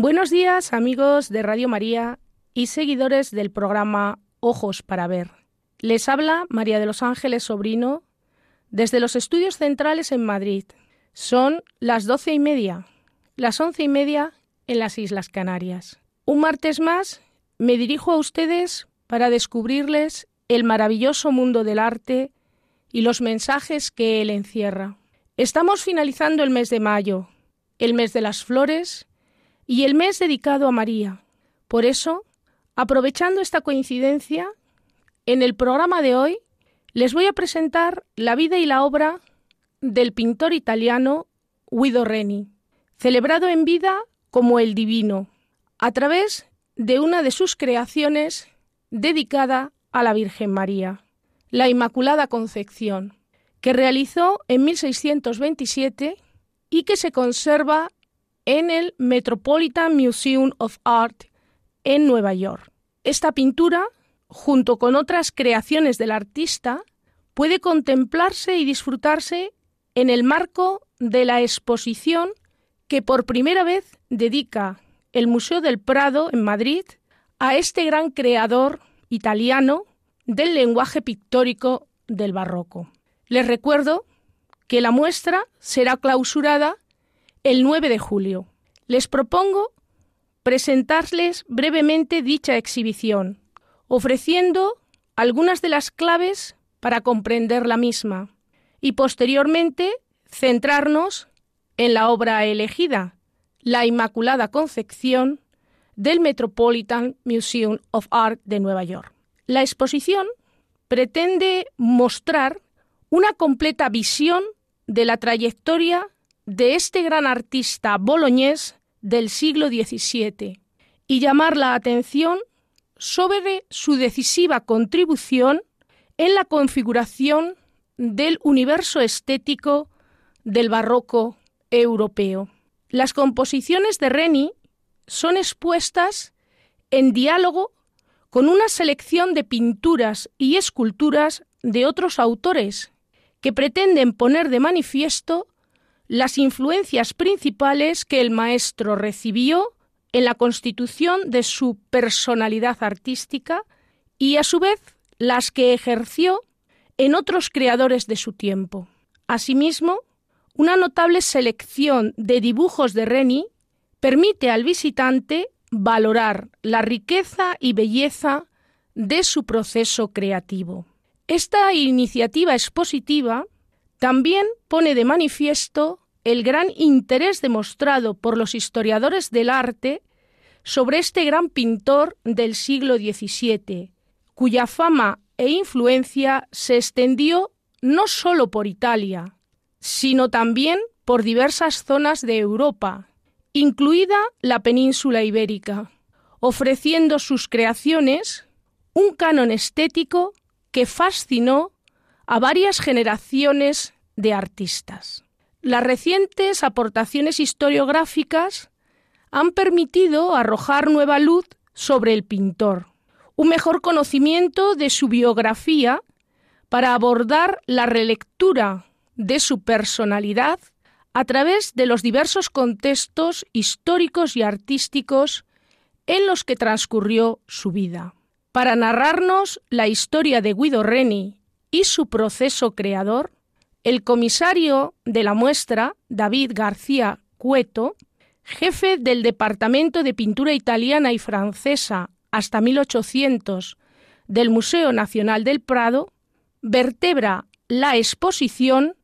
Buenos días amigos de Radio María y seguidores del programa Ojos para Ver. Les habla María de los Ángeles Sobrino desde los estudios centrales en Madrid. Son las doce y media, las once y media en las Islas Canarias. Un martes más me dirijo a ustedes para descubrirles el maravilloso mundo del arte y los mensajes que él encierra. Estamos finalizando el mes de mayo, el mes de las flores y el mes dedicado a María. Por eso, aprovechando esta coincidencia, en el programa de hoy les voy a presentar la vida y la obra del pintor italiano Guido Reni, celebrado en vida como el Divino, a través de una de sus creaciones dedicada a la Virgen María, la Inmaculada Concepción, que realizó en 1627 y que se conserva en el Metropolitan Museum of Art en Nueva York. Esta pintura, junto con otras creaciones del artista, puede contemplarse y disfrutarse en el marco de la exposición que por primera vez dedica el Museo del Prado en Madrid a este gran creador italiano del lenguaje pictórico del barroco. Les recuerdo que la muestra será clausurada el 9 de julio. Les propongo presentarles brevemente dicha exhibición, ofreciendo algunas de las claves para comprender la misma y posteriormente centrarnos en la obra elegida, La Inmaculada Concepción, del Metropolitan Museum of Art de Nueva York. La exposición pretende mostrar una completa visión de la trayectoria de este gran artista boloñés del siglo XVII y llamar la atención sobre su decisiva contribución en la configuración del universo estético del barroco europeo. Las composiciones de Reni son expuestas en diálogo con una selección de pinturas y esculturas de otros autores que pretenden poner de manifiesto las influencias principales que el maestro recibió en la constitución de su personalidad artística y a su vez las que ejerció en otros creadores de su tiempo. Asimismo, una notable selección de dibujos de Reni permite al visitante valorar la riqueza y belleza de su proceso creativo. Esta iniciativa expositiva también pone de manifiesto el gran interés demostrado por los historiadores del arte sobre este gran pintor del siglo XVII, cuya fama e influencia se extendió no sólo por Italia, sino también por diversas zonas de Europa, incluida la península ibérica, ofreciendo sus creaciones un canon estético que fascinó a varias generaciones de artistas. Las recientes aportaciones historiográficas han permitido arrojar nueva luz sobre el pintor, un mejor conocimiento de su biografía para abordar la relectura de su personalidad a través de los diversos contextos históricos y artísticos en los que transcurrió su vida. Para narrarnos la historia de Guido Reni y su proceso creador, el comisario de la muestra, David García Cueto, jefe del Departamento de Pintura Italiana y Francesa hasta 1800 del Museo Nacional del Prado, vertebra la exposición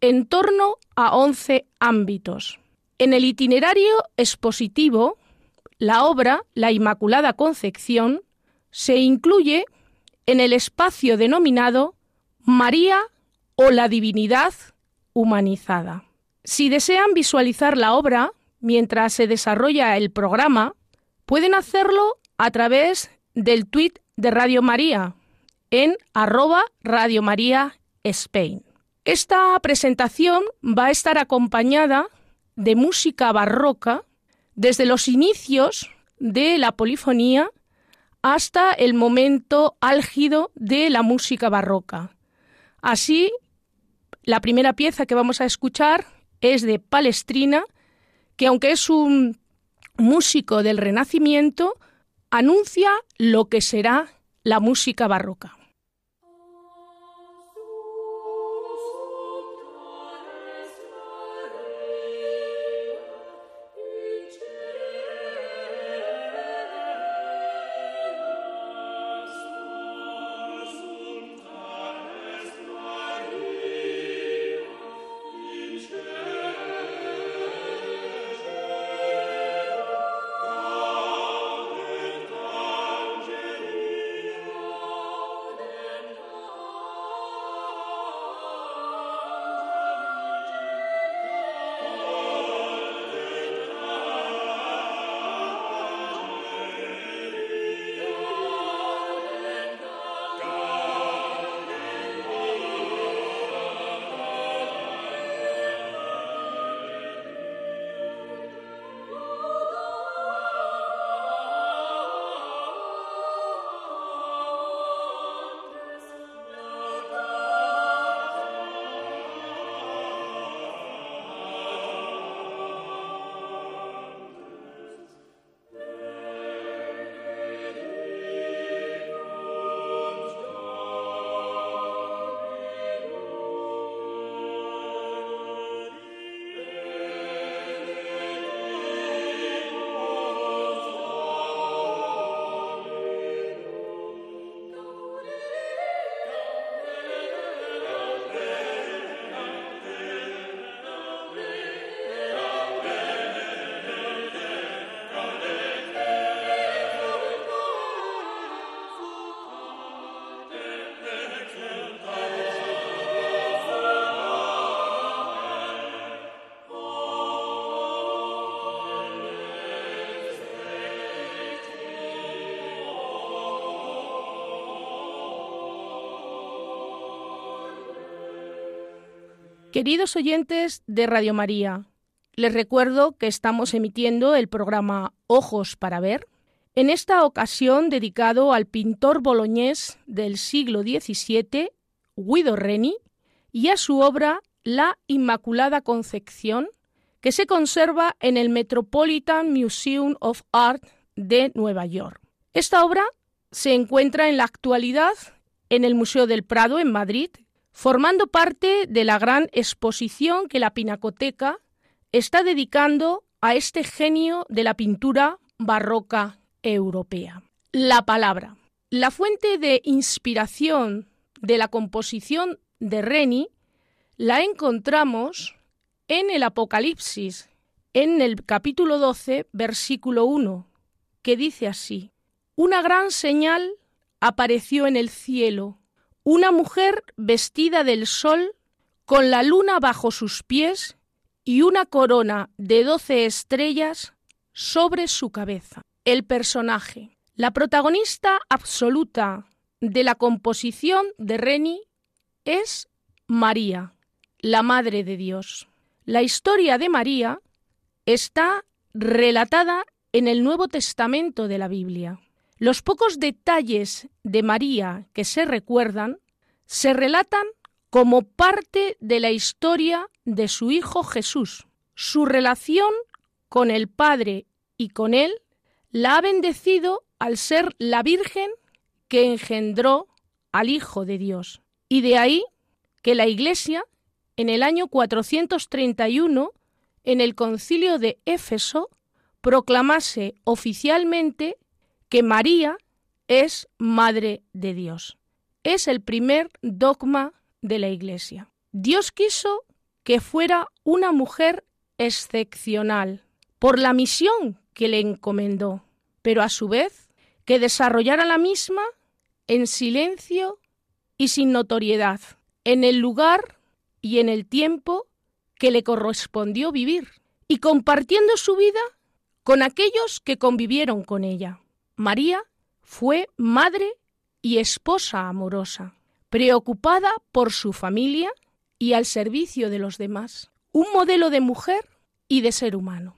en torno a 11 ámbitos. En el itinerario expositivo, la obra La Inmaculada Concepción se incluye en el espacio denominado María o la divinidad humanizada. Si desean visualizar la obra mientras se desarrolla el programa, pueden hacerlo a través del tweet de Radio María en arroba Radio María Spain. Esta presentación va a estar acompañada de música barroca desde los inicios de la polifonía hasta el momento álgido de la música barroca. Así, la primera pieza que vamos a escuchar es de Palestrina, que aunque es un músico del Renacimiento, anuncia lo que será la música barroca. Queridos oyentes de Radio María, les recuerdo que estamos emitiendo el programa Ojos para Ver, en esta ocasión dedicado al pintor boloñés del siglo XVII, Guido Reni, y a su obra La Inmaculada Concepción, que se conserva en el Metropolitan Museum of Art de Nueva York. Esta obra se encuentra en la actualidad en el Museo del Prado en Madrid formando parte de la gran exposición que la Pinacoteca está dedicando a este genio de la pintura barroca europea. La palabra. La fuente de inspiración de la composición de Reni la encontramos en el Apocalipsis, en el capítulo 12, versículo 1, que dice así, Una gran señal apareció en el cielo una mujer vestida del sol, con la luna bajo sus pies y una corona de doce estrellas sobre su cabeza. El personaje. La protagonista absoluta de la composición de Reni es María, la Madre de Dios. La historia de María está relatada en el Nuevo Testamento de la Biblia. Los pocos detalles de María que se recuerdan se relatan como parte de la historia de su Hijo Jesús. Su relación con el Padre y con Él la ha bendecido al ser la Virgen que engendró al Hijo de Dios. Y de ahí que la Iglesia, en el año 431, en el concilio de Éfeso, proclamase oficialmente que María es Madre de Dios. Es el primer dogma de la Iglesia. Dios quiso que fuera una mujer excepcional por la misión que le encomendó, pero a su vez que desarrollara la misma en silencio y sin notoriedad, en el lugar y en el tiempo que le correspondió vivir y compartiendo su vida con aquellos que convivieron con ella. María fue madre y esposa amorosa, preocupada por su familia y al servicio de los demás, un modelo de mujer y de ser humano.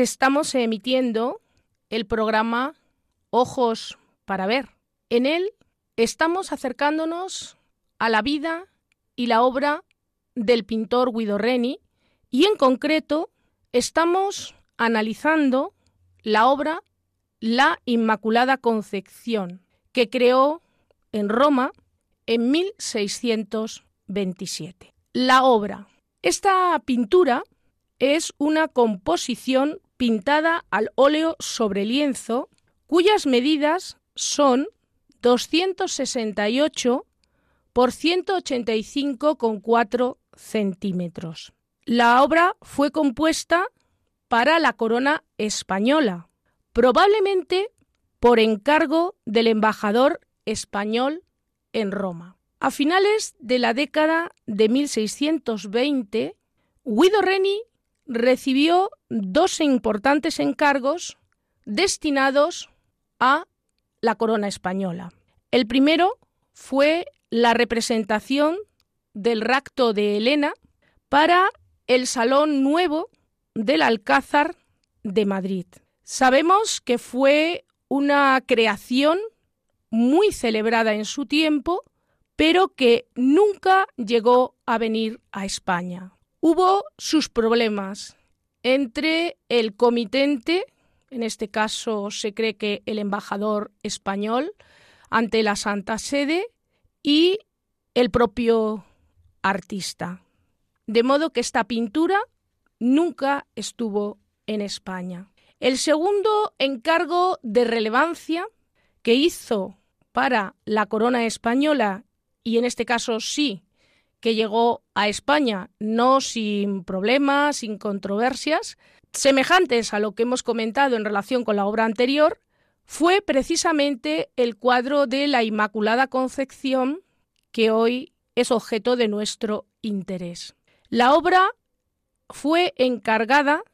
Estamos emitiendo el programa Ojos para Ver. En él estamos acercándonos a la vida y la obra del pintor Guido Reni y en concreto estamos analizando la obra La Inmaculada Concepción que creó en Roma en 1627. La obra. Esta pintura es una composición pintada al óleo sobre lienzo cuyas medidas son 268 por 185,4 centímetros. La obra fue compuesta para la corona española, probablemente por encargo del embajador español en Roma. A finales de la década de 1620, Guido Reni recibió dos importantes encargos destinados a la corona española. El primero fue la representación del rapto de Helena para el Salón Nuevo del Alcázar de Madrid. Sabemos que fue una creación muy celebrada en su tiempo, pero que nunca llegó a venir a España. Hubo sus problemas entre el comitente, en este caso se cree que el embajador español ante la Santa Sede y el propio artista. De modo que esta pintura nunca estuvo en España. El segundo encargo de relevancia que hizo para la corona española, y en este caso sí que llegó a España, no sin problemas, sin controversias, semejantes a lo que hemos comentado en relación con la obra anterior, fue precisamente el cuadro de la Inmaculada Concepción que hoy es objeto de nuestro interés. La obra fue encargada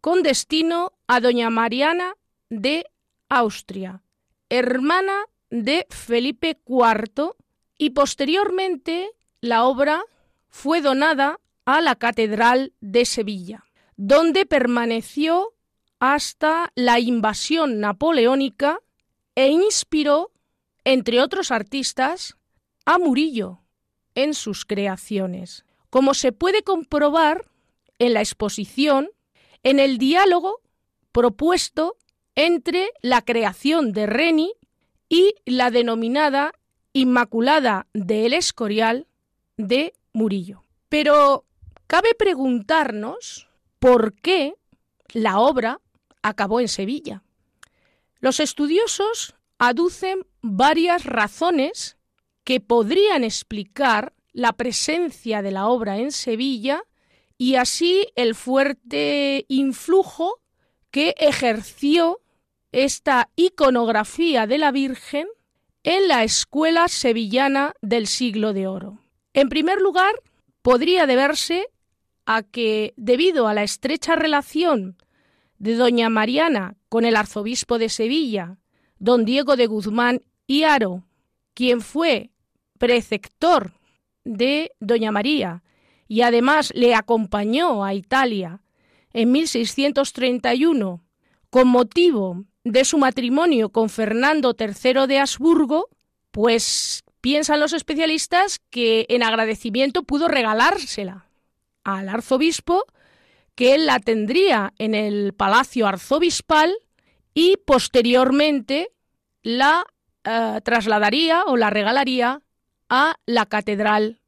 con destino a doña Mariana de Austria, hermana de Felipe IV, y posteriormente la obra fue donada a la Catedral de Sevilla, donde permaneció hasta la invasión napoleónica e inspiró, entre otros artistas, a Murillo en sus creaciones, como se puede comprobar en la exposición, en el diálogo propuesto entre la creación de Reni y la denominada Inmaculada del Escorial de Murillo. Pero cabe preguntarnos por qué la obra acabó en Sevilla. Los estudiosos aducen varias razones que podrían explicar la presencia de la obra en Sevilla y así el fuerte influjo que ejerció esta iconografía de la Virgen en la escuela sevillana del siglo de oro. En primer lugar, podría deberse a que, debido a la estrecha relación de doña Mariana con el arzobispo de Sevilla, don Diego de Guzmán y Aro, quien fue preceptor de doña María y además le acompañó a Italia en 1631 con motivo de su matrimonio con Fernando III de Habsburgo, pues piensan los especialistas que en agradecimiento pudo regalársela al arzobispo, que él la tendría en el palacio arzobispal y posteriormente la eh, trasladaría o la regalaría a la catedral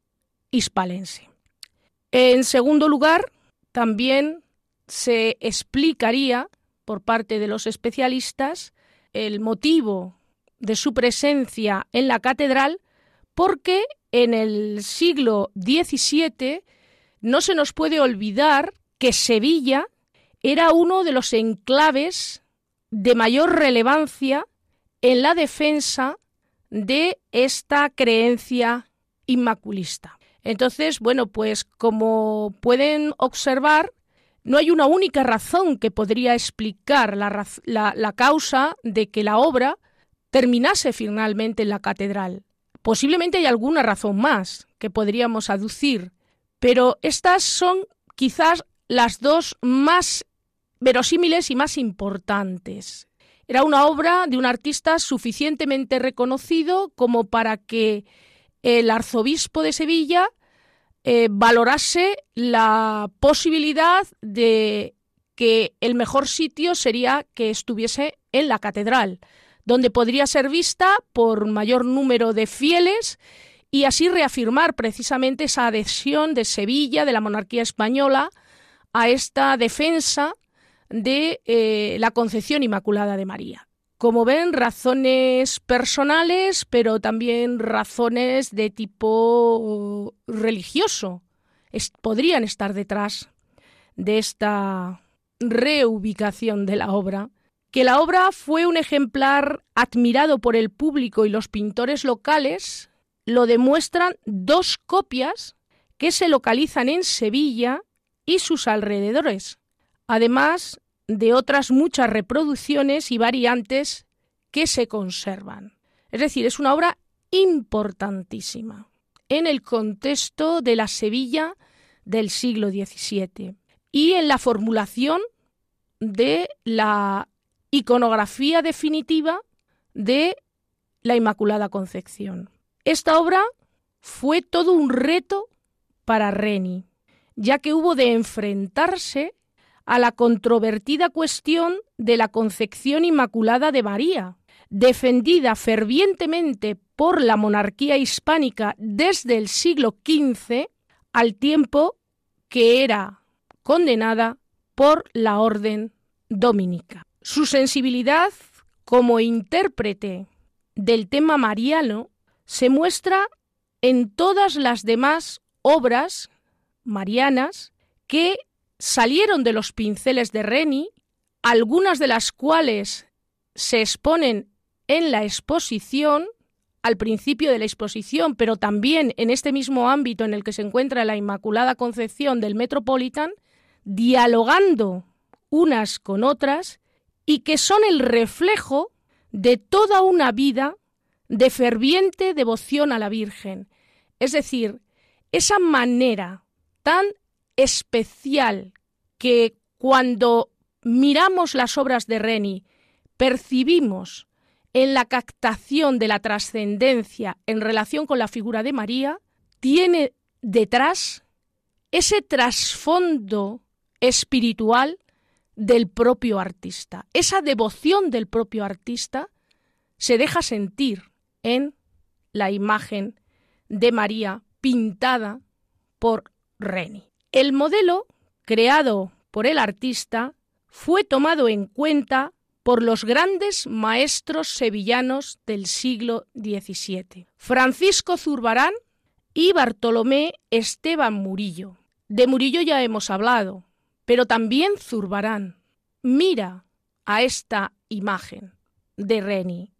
hispalense. En segundo lugar, también se explicaría por parte de los especialistas el motivo de su presencia en la catedral porque en el siglo XVII no se nos puede olvidar que Sevilla era uno de los enclaves de mayor relevancia en la defensa de esta creencia inmaculista. Entonces, bueno, pues como pueden observar, no hay una única razón que podría explicar la, causa de que la obra terminase finalmente en la catedral. Posiblemente hay alguna razón más que podríamos aducir, pero estas son quizás las dos más verosímiles y más importantes. Era una obra de un artista suficientemente reconocido como para que el arzobispo de Sevilla eh, valorase la posibilidad de que el mejor sitio sería que estuviese en la catedral, donde podría ser vista por mayor número de fieles y así reafirmar precisamente esa adhesión de Sevilla, de la monarquía española, a esta defensa de eh, la concepción inmaculada de María como ven, razones personales, pero también razones de tipo religioso podrían estar detrás de esta reubicación de la obra. Que la obra fue un ejemplar admirado por el público y los pintores locales lo demuestran dos copias que se localizan en Sevilla y sus alrededores. Además, de otras muchas reproducciones y variantes que se conservan. Es decir, es una obra importantísima en el contexto de la Sevilla del siglo XVII y en la formulación de la iconografía definitiva de la Inmaculada Concepción. Esta obra fue todo un reto para Reni, ya que hubo de enfrentarse a la controvertida cuestión de la concepción inmaculada de María, defendida fervientemente por la monarquía hispánica desde el siglo XV, al tiempo que era condenada por la orden dominica. Su sensibilidad como intérprete del tema mariano se muestra en todas las demás obras marianas que salieron de los pinceles de Reni, algunas de las cuales se exponen en la exposición, al principio de la exposición, pero también en este mismo ámbito en el que se encuentra la Inmaculada Concepción del Metropolitan, dialogando unas con otras y que son el reflejo de toda una vida de ferviente devoción a la Virgen. Es decir, esa manera tan especial que cuando miramos las obras de Reni, percibimos en la captación de la trascendencia en relación con la figura de María, tiene detrás ese trasfondo espiritual del propio artista. Esa devoción del propio artista se deja sentir en la imagen de María pintada por Reni. El modelo creado por el artista fue tomado en cuenta por los grandes maestros sevillanos del siglo XVII, Francisco Zurbarán y Bartolomé Esteban Murillo. De Murillo ya hemos hablado, pero también Zurbarán. Mira a esta imagen de Reni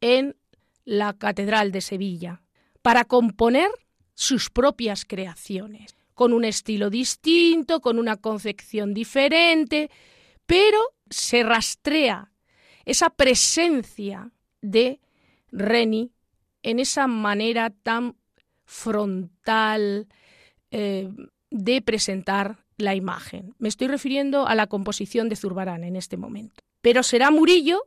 en la Catedral de Sevilla para componer sus propias creaciones, con un estilo distinto, con una concepción diferente, pero se rastrea esa presencia de Reni en esa manera tan frontal eh, de presentar la imagen. Me estoy refiriendo a la composición de Zurbarán en este momento. Pero será Murillo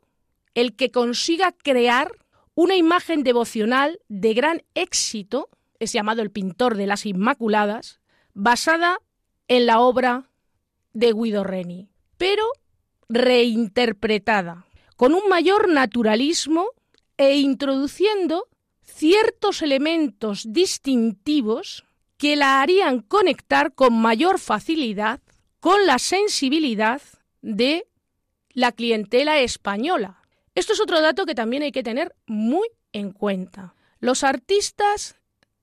el que consiga crear una imagen devocional de gran éxito, es llamado el pintor de las Inmaculadas, basada en la obra de Guido Reni, pero reinterpretada, con un mayor naturalismo e introduciendo ciertos elementos distintivos que la harían conectar con mayor facilidad con la sensibilidad de la clientela española. Esto es otro dato que también hay que tener muy en cuenta. Los artistas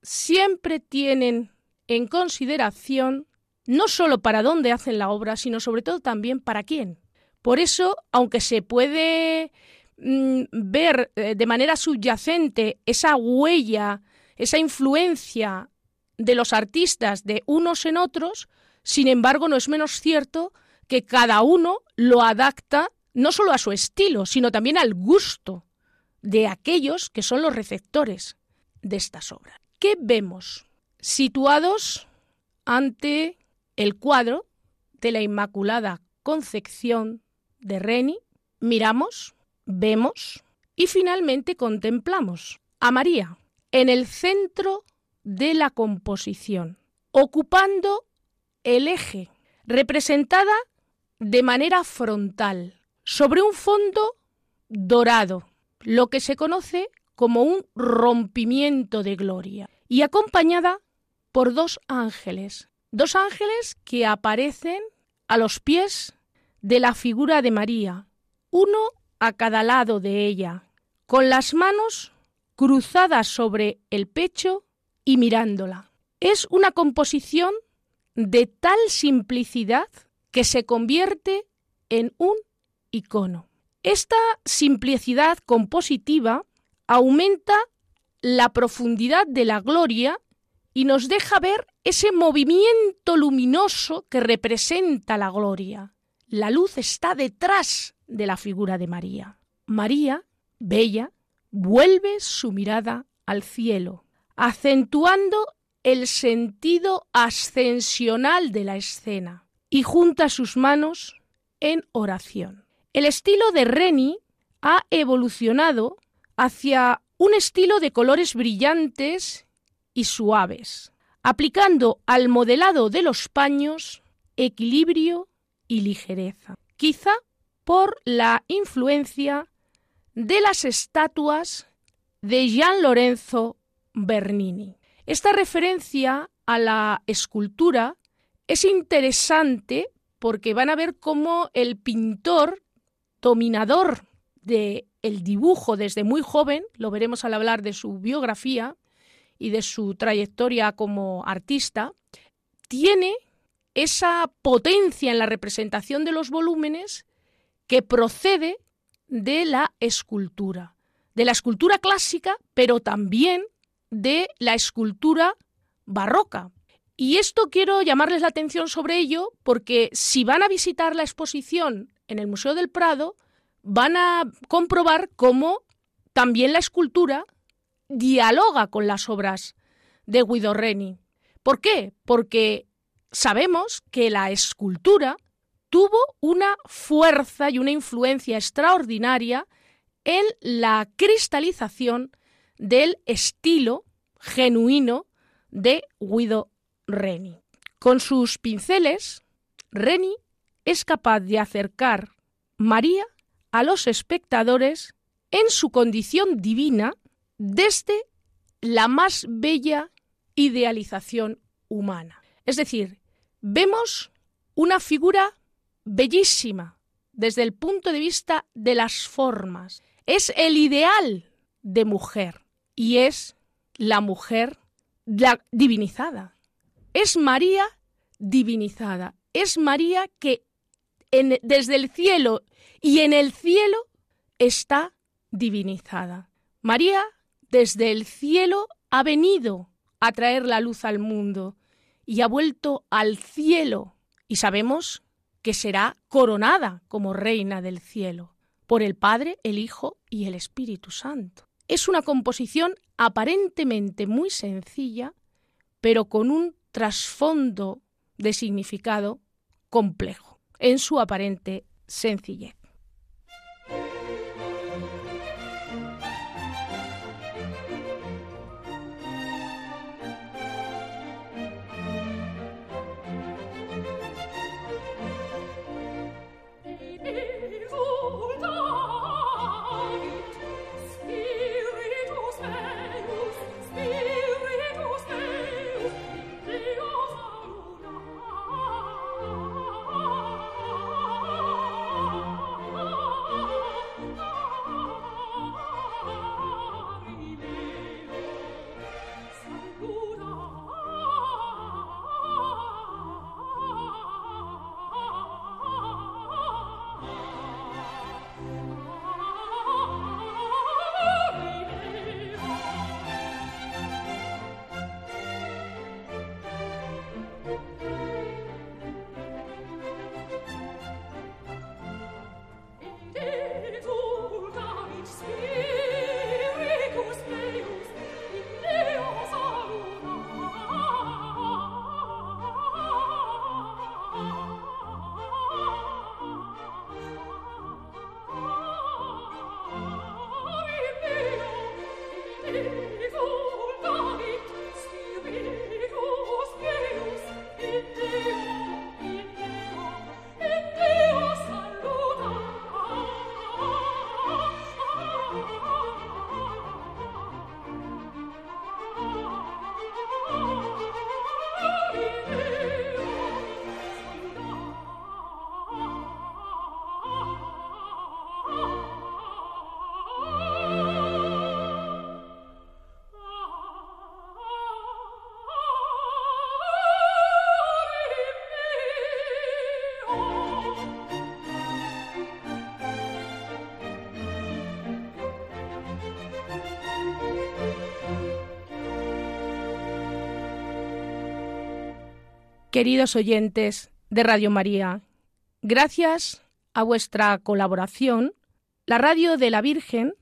siempre tienen en consideración no solo para dónde hacen la obra, sino sobre todo también para quién. Por eso, aunque se puede mm, ver eh, de manera subyacente esa huella, esa influencia de los artistas de unos en otros, sin embargo no es menos cierto que cada uno lo adapta no solo a su estilo, sino también al gusto de aquellos que son los receptores de estas obras. ¿Qué vemos? Situados ante el cuadro de la Inmaculada Concepción de Reni, miramos, vemos y finalmente contemplamos a María en el centro de la composición, ocupando el eje, representada de manera frontal, sobre un fondo dorado, lo que se conoce como un rompimiento de gloria, y acompañada por dos ángeles, dos ángeles que aparecen a los pies de la figura de María, uno a cada lado de ella, con las manos cruzadas sobre el pecho y mirándola. Es una composición de tal simplicidad que se convierte en un icono. Esta simplicidad compositiva aumenta la profundidad de la gloria y nos deja ver ese movimiento luminoso que representa la gloria. La luz está detrás de la figura de María. María, bella, vuelve su mirada al cielo, acentuando el sentido ascensional de la escena y junta sus manos en oración. El estilo de Reni ha evolucionado hacia un estilo de colores brillantes y suaves, aplicando al modelado de los paños equilibrio y ligereza, quizá por la influencia de las estatuas de Gian Lorenzo Bernini. Esta referencia a la escultura es interesante porque van a ver cómo el pintor dominador del el dibujo desde muy joven, lo veremos al hablar de su biografía y de su trayectoria como artista, tiene esa potencia en la representación de los volúmenes que procede de la escultura, de la escultura clásica, pero también de la escultura barroca. Y esto quiero llamarles la atención sobre ello porque si van a visitar la exposición en el Museo del Prado, van a comprobar cómo también la escultura dialoga con las obras de Guido Reni. ¿Por qué? Porque sabemos que la escultura tuvo una fuerza y una influencia extraordinaria en la cristalización del estilo genuino de Guido Reni. Con sus pinceles, Reni es capaz de acercar María a los espectadores en su condición divina desde la más bella idealización humana. Es decir, vemos una figura bellísima desde el punto de vista de las formas. Es el ideal de mujer y es la mujer divinizada. Es María divinizada. Es María que desde el cielo y en el cielo está divinizada. María desde el cielo ha venido a traer la luz al mundo y ha vuelto al cielo y sabemos que será coronada como reina del cielo por el Padre, el Hijo y el Espíritu Santo. Es una composición aparentemente muy sencilla, pero con un trasfondo de significado complejo en su aparente sencillez. Queridos oyentes de Radio María, gracias a vuestra colaboración, la Radio de la Virgen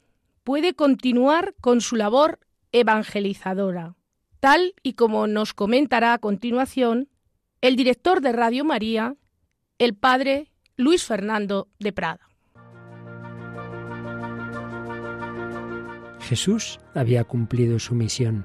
puede continuar con su labor evangelizadora, tal y como nos comentará a continuación el director de Radio María, el padre Luis Fernando de Prada. Jesús había cumplido su misión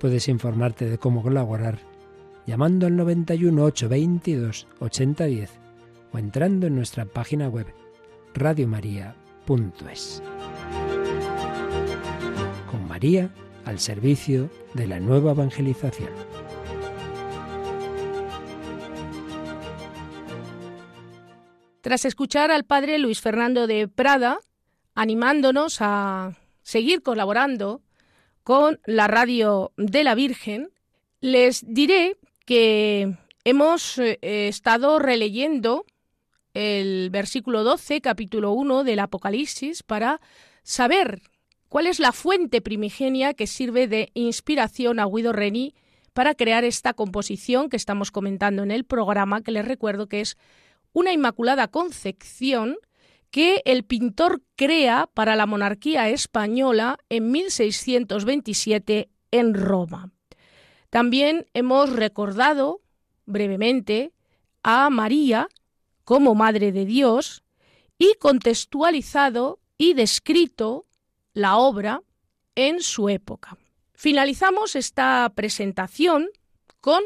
Puedes informarte de cómo colaborar llamando al 91 822 8010 o entrando en nuestra página web radiomaria.es. Con María al servicio de la nueva evangelización. Tras escuchar al padre Luis Fernando de Prada, animándonos a seguir colaborando con la radio de la Virgen, les diré que hemos eh, estado releyendo el versículo 12, capítulo 1 del Apocalipsis, para saber cuál es la fuente primigenia que sirve de inspiración a Guido Reni para crear esta composición que estamos comentando en el programa, que les recuerdo que es una Inmaculada Concepción que el pintor crea para la monarquía española en 1627 en Roma. También hemos recordado brevemente a María como Madre de Dios y contextualizado y descrito la obra en su época. Finalizamos esta presentación con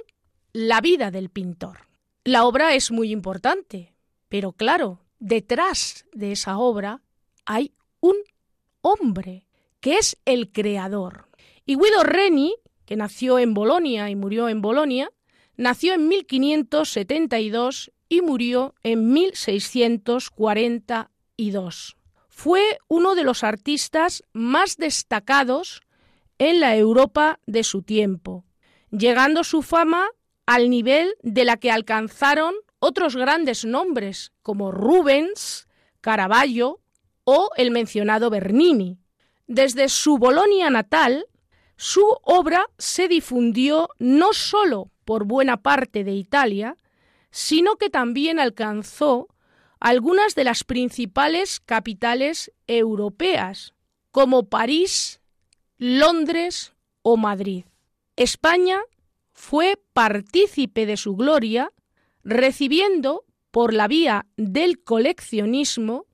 la vida del pintor. La obra es muy importante, pero claro, detrás de esa obra hay un hombre, que es el creador. Y Guido Reni, que nació en Bolonia y murió en Bolonia, nació en 1572 y murió en 1642. Fue uno de los artistas más destacados en la Europa de su tiempo, llegando su fama al nivel de la que alcanzaron otros grandes nombres como Rubens, Caravaggio o el mencionado Bernini. Desde su Bolonia natal, su obra se difundió no sólo por buena parte de Italia, sino que también alcanzó algunas de las principales capitales europeas, como París, Londres o Madrid. España fue partícipe de su gloria recibiendo por la vía del coleccionismo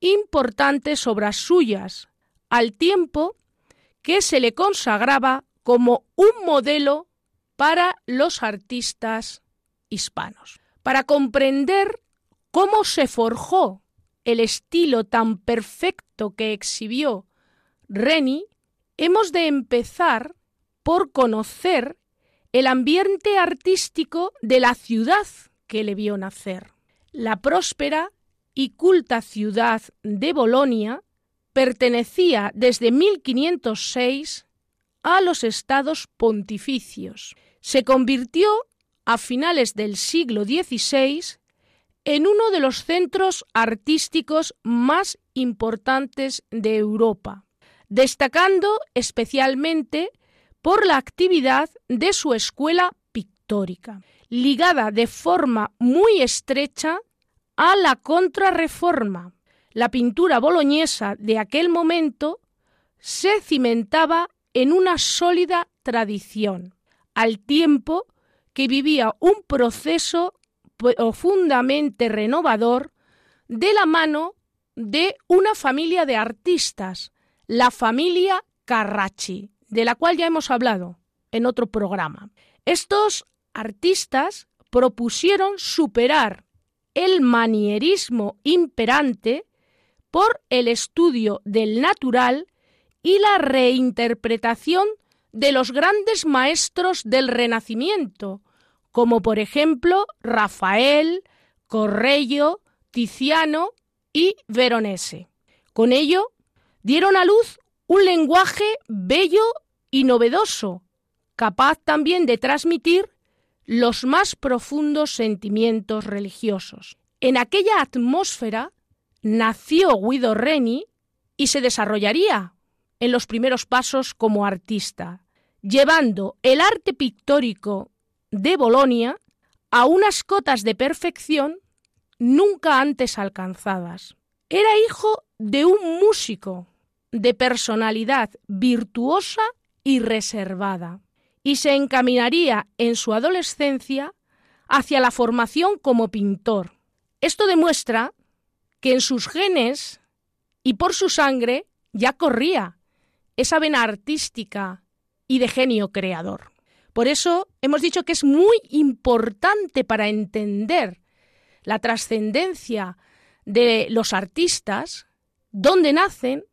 importantes obras suyas, al tiempo que se le consagraba como un modelo para los artistas hispanos. Para comprender cómo se forjó el estilo tan perfecto que exhibió Reni, hemos de empezar por conocer el ambiente artístico de la ciudad que le vio nacer. La próspera y culta ciudad de Bolonia pertenecía desde 1506 a los estados pontificios. Se convirtió a finales del siglo XVI en uno de los centros artísticos más importantes de Europa, destacando especialmente por la actividad de su escuela pictórica ligada de forma muy estrecha a la contrarreforma. La pintura boloñesa de aquel momento se cimentaba en una sólida tradición, al tiempo que vivía un proceso profundamente renovador de la mano de una familia de artistas, la familia Carracci, de la cual ya hemos hablado en otro programa. Estos artistas propusieron superar el manierismo imperante por el estudio del natural y la reinterpretación de los grandes maestros del Renacimiento, como por ejemplo Rafael, Correggio, Tiziano y Veronese. Con ello dieron a luz un lenguaje bello y novedoso, capaz también de transmitir los más profundos sentimientos religiosos. En aquella atmósfera nació Guido Reni y se desarrollaría en los primeros pasos como artista, llevando el arte pictórico de Bolonia a unas cotas de perfección nunca antes alcanzadas. Era hijo de un músico de personalidad virtuosa y reservada y se encaminaría en su adolescencia hacia la formación como pintor. Esto demuestra que en sus genes y por su sangre ya corría esa vena artística y de genio creador. Por eso hemos dicho que es muy importante para entender la trascendencia de los artistas, dónde nacen,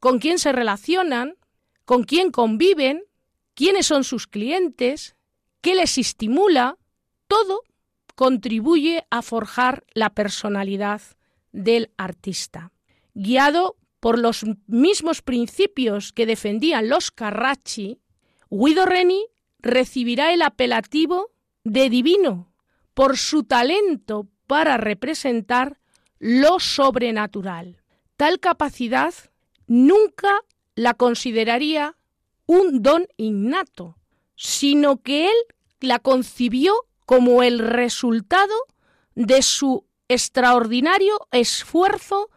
con quién se relacionan, con quién conviven, quiénes son sus clientes, qué les estimula, todo contribuye a forjar la personalidad del artista. Guiado por los mismos principios que defendían los Carracci, Guido Reni recibirá el apelativo de divino por su talento para representar lo sobrenatural. Tal capacidad nunca la consideraría un don innato, sino que él la concibió como el resultado de su extraordinario esfuerzo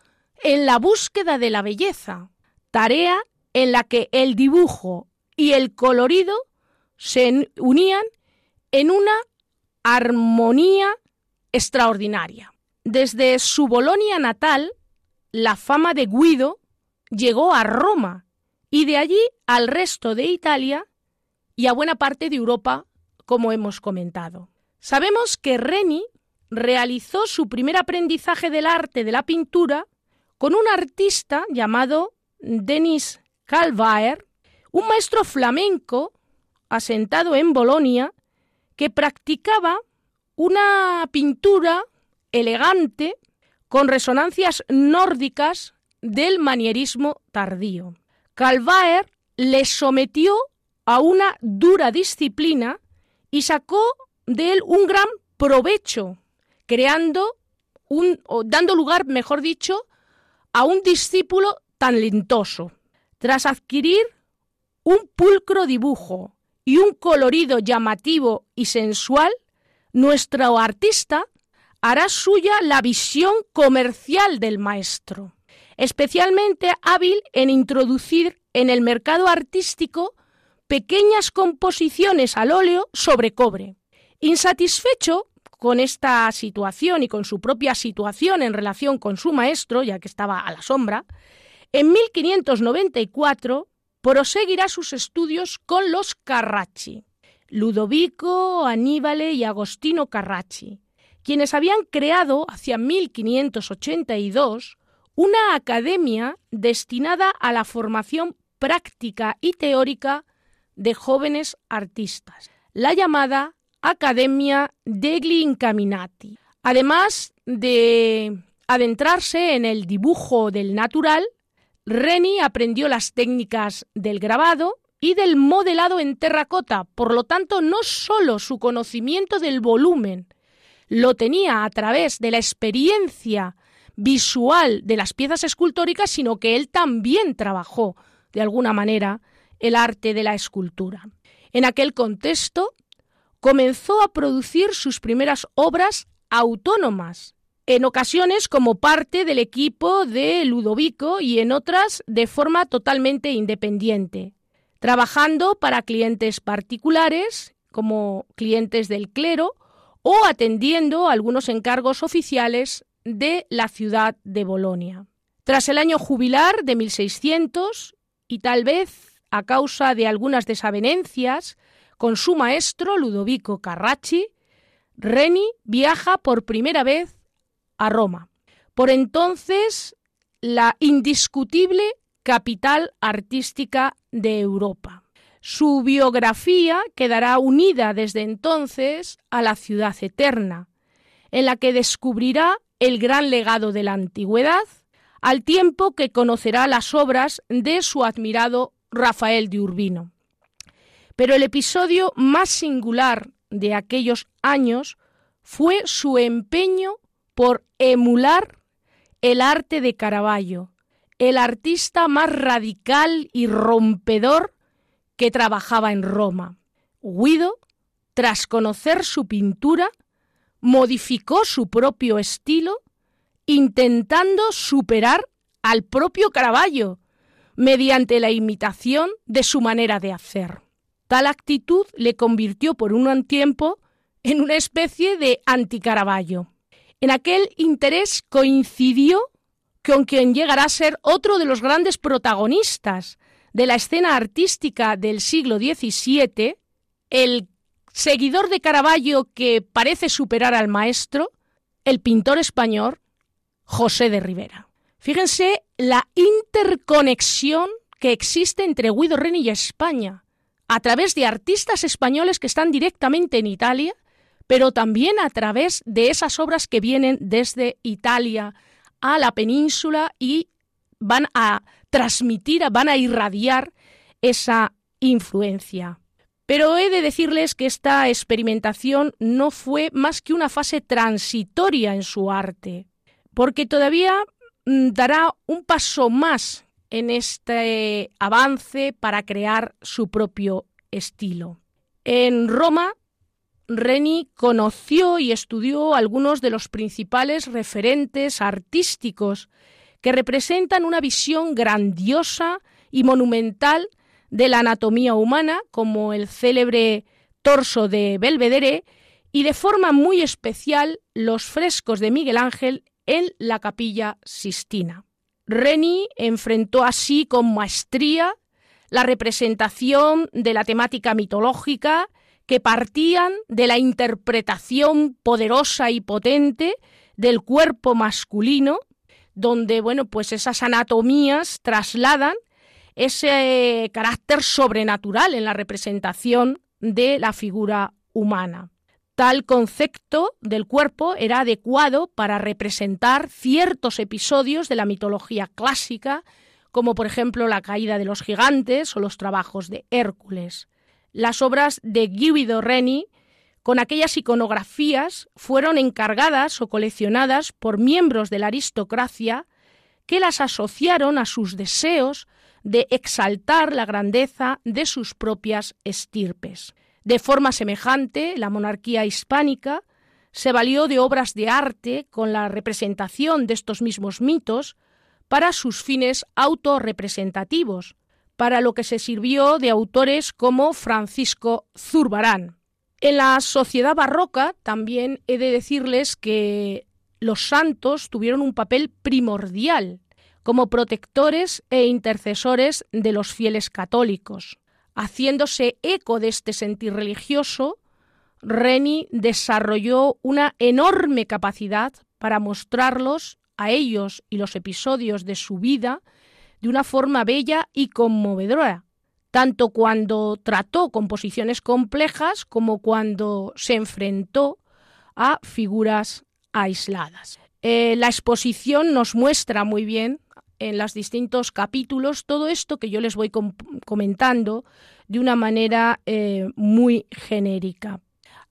en la búsqueda de la belleza, tarea en la que el dibujo y el colorido se unían en una armonía extraordinaria. Desde su Bolonia natal, la fama de Guido llegó a Roma y de allí al resto de Italia y a buena parte de Europa, como hemos comentado. Sabemos que Reni realizó su primer aprendizaje del arte de la pintura con un artista llamado Denis Calvaer, un maestro flamenco asentado en Bolonia que practicaba una pintura elegante con resonancias nórdicas del manierismo tardío. Calvaer le sometió a una dura disciplina y sacó de él un gran provecho, creando un, o dando lugar, mejor dicho, a un discípulo tan lentoso. Tras adquirir un pulcro dibujo y un colorido llamativo y sensual, nuestro artista hará suya la visión comercial del maestro, especialmente hábil en introducir en el mercado artístico pequeñas composiciones al óleo sobre cobre. Insatisfecho con esta situación y con su propia situación en relación con su maestro, ya que estaba a la sombra, en 1594 proseguirá sus estudios con los Carracci, Ludovico, Aníbale y Agostino Carracci, quienes habían creado hacia 1582 una academia destinada a la formación práctica y teórica de jóvenes artistas, la llamada Academia degli Incaminati. Además de adentrarse en el dibujo del natural, Reni aprendió las técnicas del grabado y del modelado en terracota, por lo tanto no solo su conocimiento del volumen lo tenía a través de la experiencia visual de las piezas escultóricas, sino que él también trabajó, de alguna manera, el arte de la escultura. En aquel contexto, comenzó a producir sus primeras obras autónomas, en ocasiones como parte del equipo de Ludovico y en otras de forma totalmente independiente, trabajando para clientes particulares, como clientes del clero, o atendiendo algunos encargos oficiales de la ciudad de Bolonia. Tras el año jubilar de 1600, y tal vez a causa de algunas desavenencias con su maestro Ludovico Carracci, Reni viaja por primera vez a Roma, por entonces la indiscutible capital artística de Europa. Su biografía quedará unida desde entonces a la ciudad eterna, en la que descubrirá el gran legado de la antigüedad, al tiempo que conocerá las obras de su admirado Rafael de Urbino. Pero el episodio más singular de aquellos años fue su empeño por emular el arte de Caravaggio, el artista más radical y rompedor que trabajaba en Roma. Guido, tras conocer su pintura, modificó su propio estilo, intentando superar al propio Caravaggio mediante la imitación de su manera de hacer. Tal actitud le convirtió por un tiempo en una especie de anticaraballo. En aquel interés coincidió con quien llegará a ser otro de los grandes protagonistas de la escena artística del siglo XVII, el seguidor de Caravaggio que parece superar al maestro, el pintor español José de Rivera. Fíjense la interconexión que existe entre Guido Reni y España, a través de artistas españoles que están directamente en Italia, pero también a través de esas obras que vienen desde Italia a la península y van a transmitir, van a irradiar esa influencia. Pero he de decirles que esta experimentación no fue más que una fase transitoria en su arte, porque todavía mm, dará un paso más en este avance para crear su propio estilo. En Roma, Reni conoció y estudió algunos de los principales referentes artísticos que representan una visión grandiosa y monumental de la anatomía humana, como el célebre torso de Belvedere, y de forma muy especial los frescos de Miguel Ángel en la capilla Sistina. Reni enfrentó así con maestría la representación de la temática mitológica que partían de la interpretación poderosa y potente del cuerpo masculino, donde bueno, pues esas anatomías trasladan ese carácter sobrenatural en la representación de la figura humana. Tal concepto del cuerpo era adecuado para representar ciertos episodios de la mitología clásica, como por ejemplo la caída de los gigantes o los trabajos de Hércules. Las obras de Guido Reni, con aquellas iconografías, fueron encargadas o coleccionadas por miembros de la aristocracia que las asociaron a sus deseos de exaltar la grandeza de sus propias estirpes. De forma semejante, la monarquía hispánica se valió de obras de arte con la representación de estos mismos mitos para sus fines autorrepresentativos, para lo que se sirvió de autores como Francisco Zurbarán. En la sociedad barroca también he de decirles que los santos tuvieron un papel primordial como protectores e intercesores de los fieles católicos. Haciéndose eco de este sentir religioso, Reni desarrolló una enorme capacidad para mostrarlos a ellos y los episodios de su vida de una forma bella y conmovedora, tanto cuando trató composiciones complejas como cuando se enfrentó a figuras aisladas. Eh, la exposición nos muestra muy bien en los distintos capítulos todo esto que yo les voy comentando de una manera eh, muy genérica.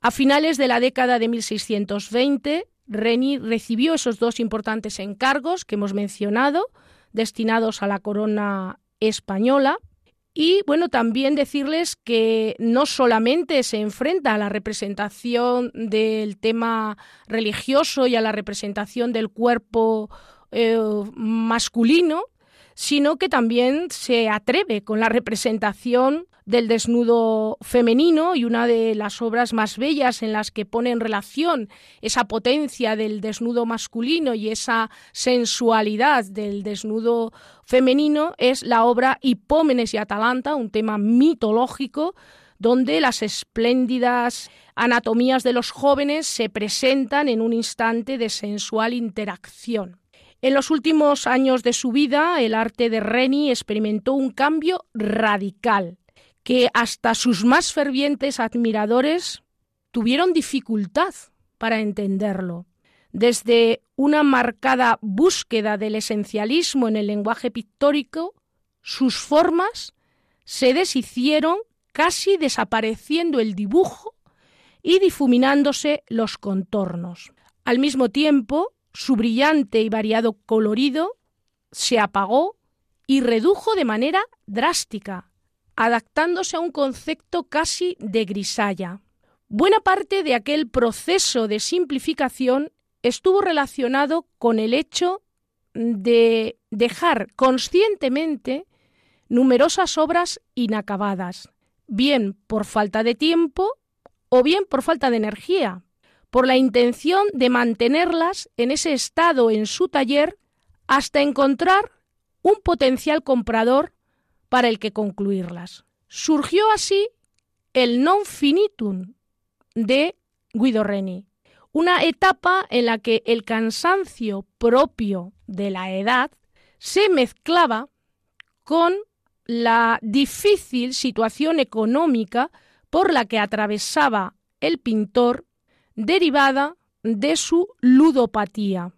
A finales de la década de 1620, Reni recibió esos dos importantes encargos que hemos mencionado, destinados a la corona española. Y bueno, también decirles que no solamente se enfrenta a la representación del tema religioso y a la representación del cuerpo eh, masculino, sino que también se atreve con la representación del desnudo femenino y una de las obras más bellas en las que pone en relación esa potencia del desnudo masculino y esa sensualidad del desnudo femenino es la obra Hipómenes y Atalanta, un tema mitológico donde las espléndidas anatomías de los jóvenes se presentan en un instante de sensual interacción. En los últimos años de su vida, el arte de Reni experimentó un cambio radical que hasta sus más fervientes admiradores tuvieron dificultad para entenderlo. Desde una marcada búsqueda del esencialismo en el lenguaje pictórico, sus formas se deshicieron casi desapareciendo el dibujo y difuminándose los contornos. Al mismo tiempo, su brillante y variado colorido se apagó y redujo de manera drástica, adaptándose a un concepto casi de grisalla. Buena parte de aquel proceso de simplificación estuvo relacionado con el hecho de dejar conscientemente numerosas obras inacabadas, bien por falta de tiempo o bien por falta de energía, por la intención de mantenerlas en ese estado en su taller hasta encontrar un potencial comprador para el que concluirlas. Surgió así el non finitum de Guido Reni, una etapa en la que el cansancio propio de la edad se mezclaba con la difícil situación económica por la que atravesaba el pintor derivada de su ludopatía,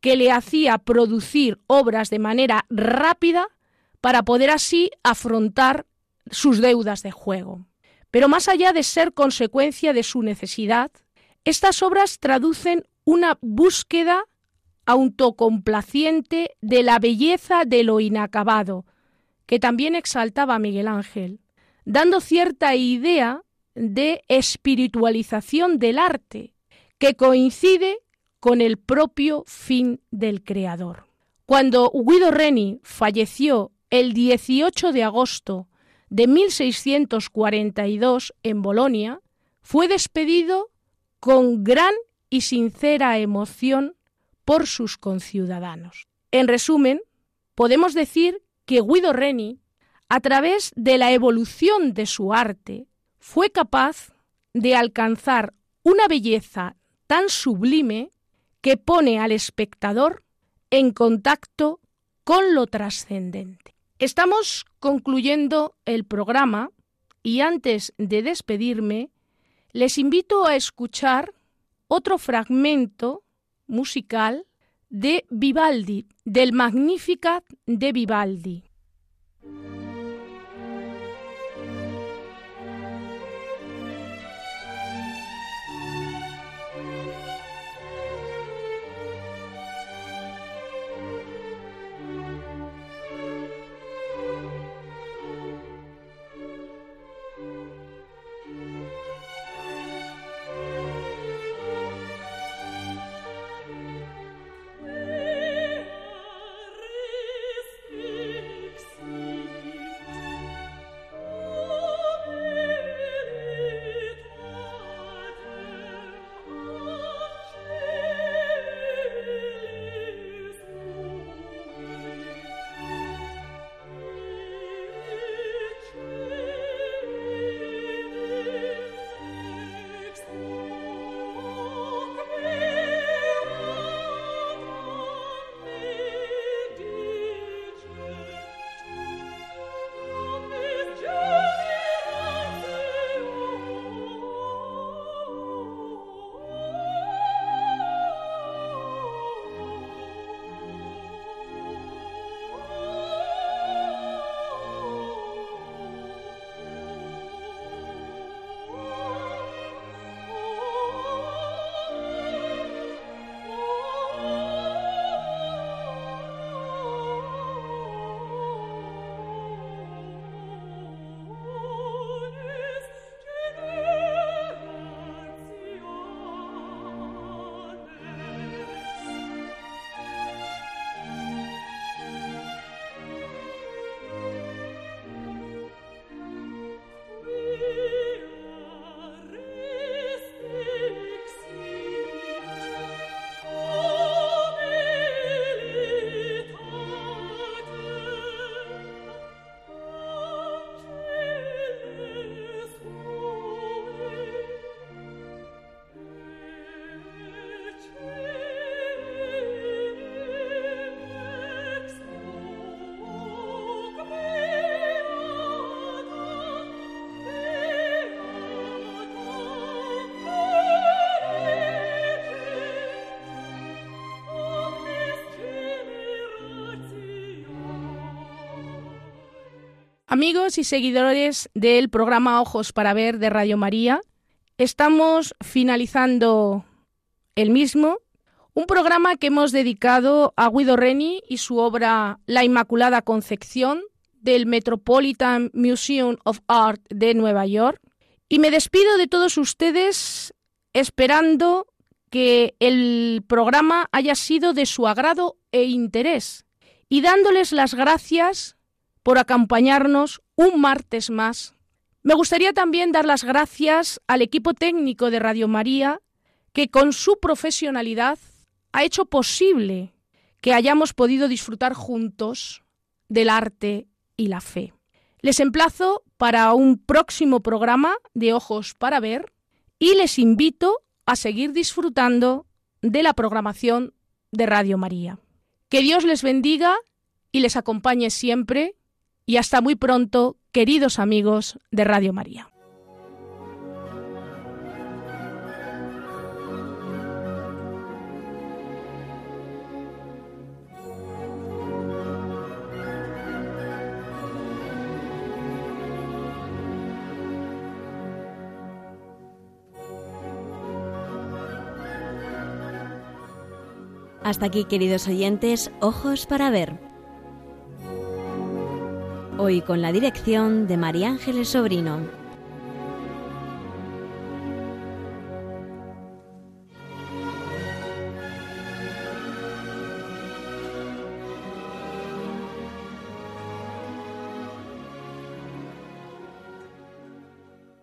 que le hacía producir obras de manera rápida para poder así afrontar sus deudas de juego. Pero más allá de ser consecuencia de su necesidad, estas obras traducen una búsqueda autocomplaciente de la belleza de lo inacabado, que también exaltaba Miguel Ángel, dando cierta idea de espiritualización del arte, que coincide con el propio fin del creador. Cuando Guido Reni falleció el 18 de agosto de 1642 en Bolonia, fue despedido con gran y sincera emoción por sus conciudadanos. En resumen, podemos decir que Guido Reni, a través de la evolución de su arte, fue capaz de alcanzar una belleza tan sublime que pone al espectador en contacto con lo trascendente. Estamos concluyendo el programa y antes de despedirme, les invito a escuchar otro fragmento musical de Vivaldi, del Magnificat de Vivaldi. Amigos y seguidores del programa Ojos para Ver de Radio María, estamos finalizando el mismo, un programa que hemos dedicado a Guido Reni y su obra La Inmaculada Concepción del Metropolitan Museum of Art de Nueva York. Y me despido de todos ustedes esperando que el programa haya sido de su agrado e interés y dándoles las gracias por acompañarnos un martes más. Me gustaría también dar las gracias al equipo técnico de Radio María, que con su profesionalidad ha hecho posible que hayamos podido disfrutar juntos del arte y la fe. Les emplazo para un próximo programa de Ojos para Ver y les invito a seguir disfrutando de la programación de Radio María. Que Dios les bendiga y les acompañe siempre y hasta muy pronto, queridos amigos de Radio María. Hasta aquí, queridos oyentes, ojos para ver. Hoy con la dirección de María Ángeles Sobrino.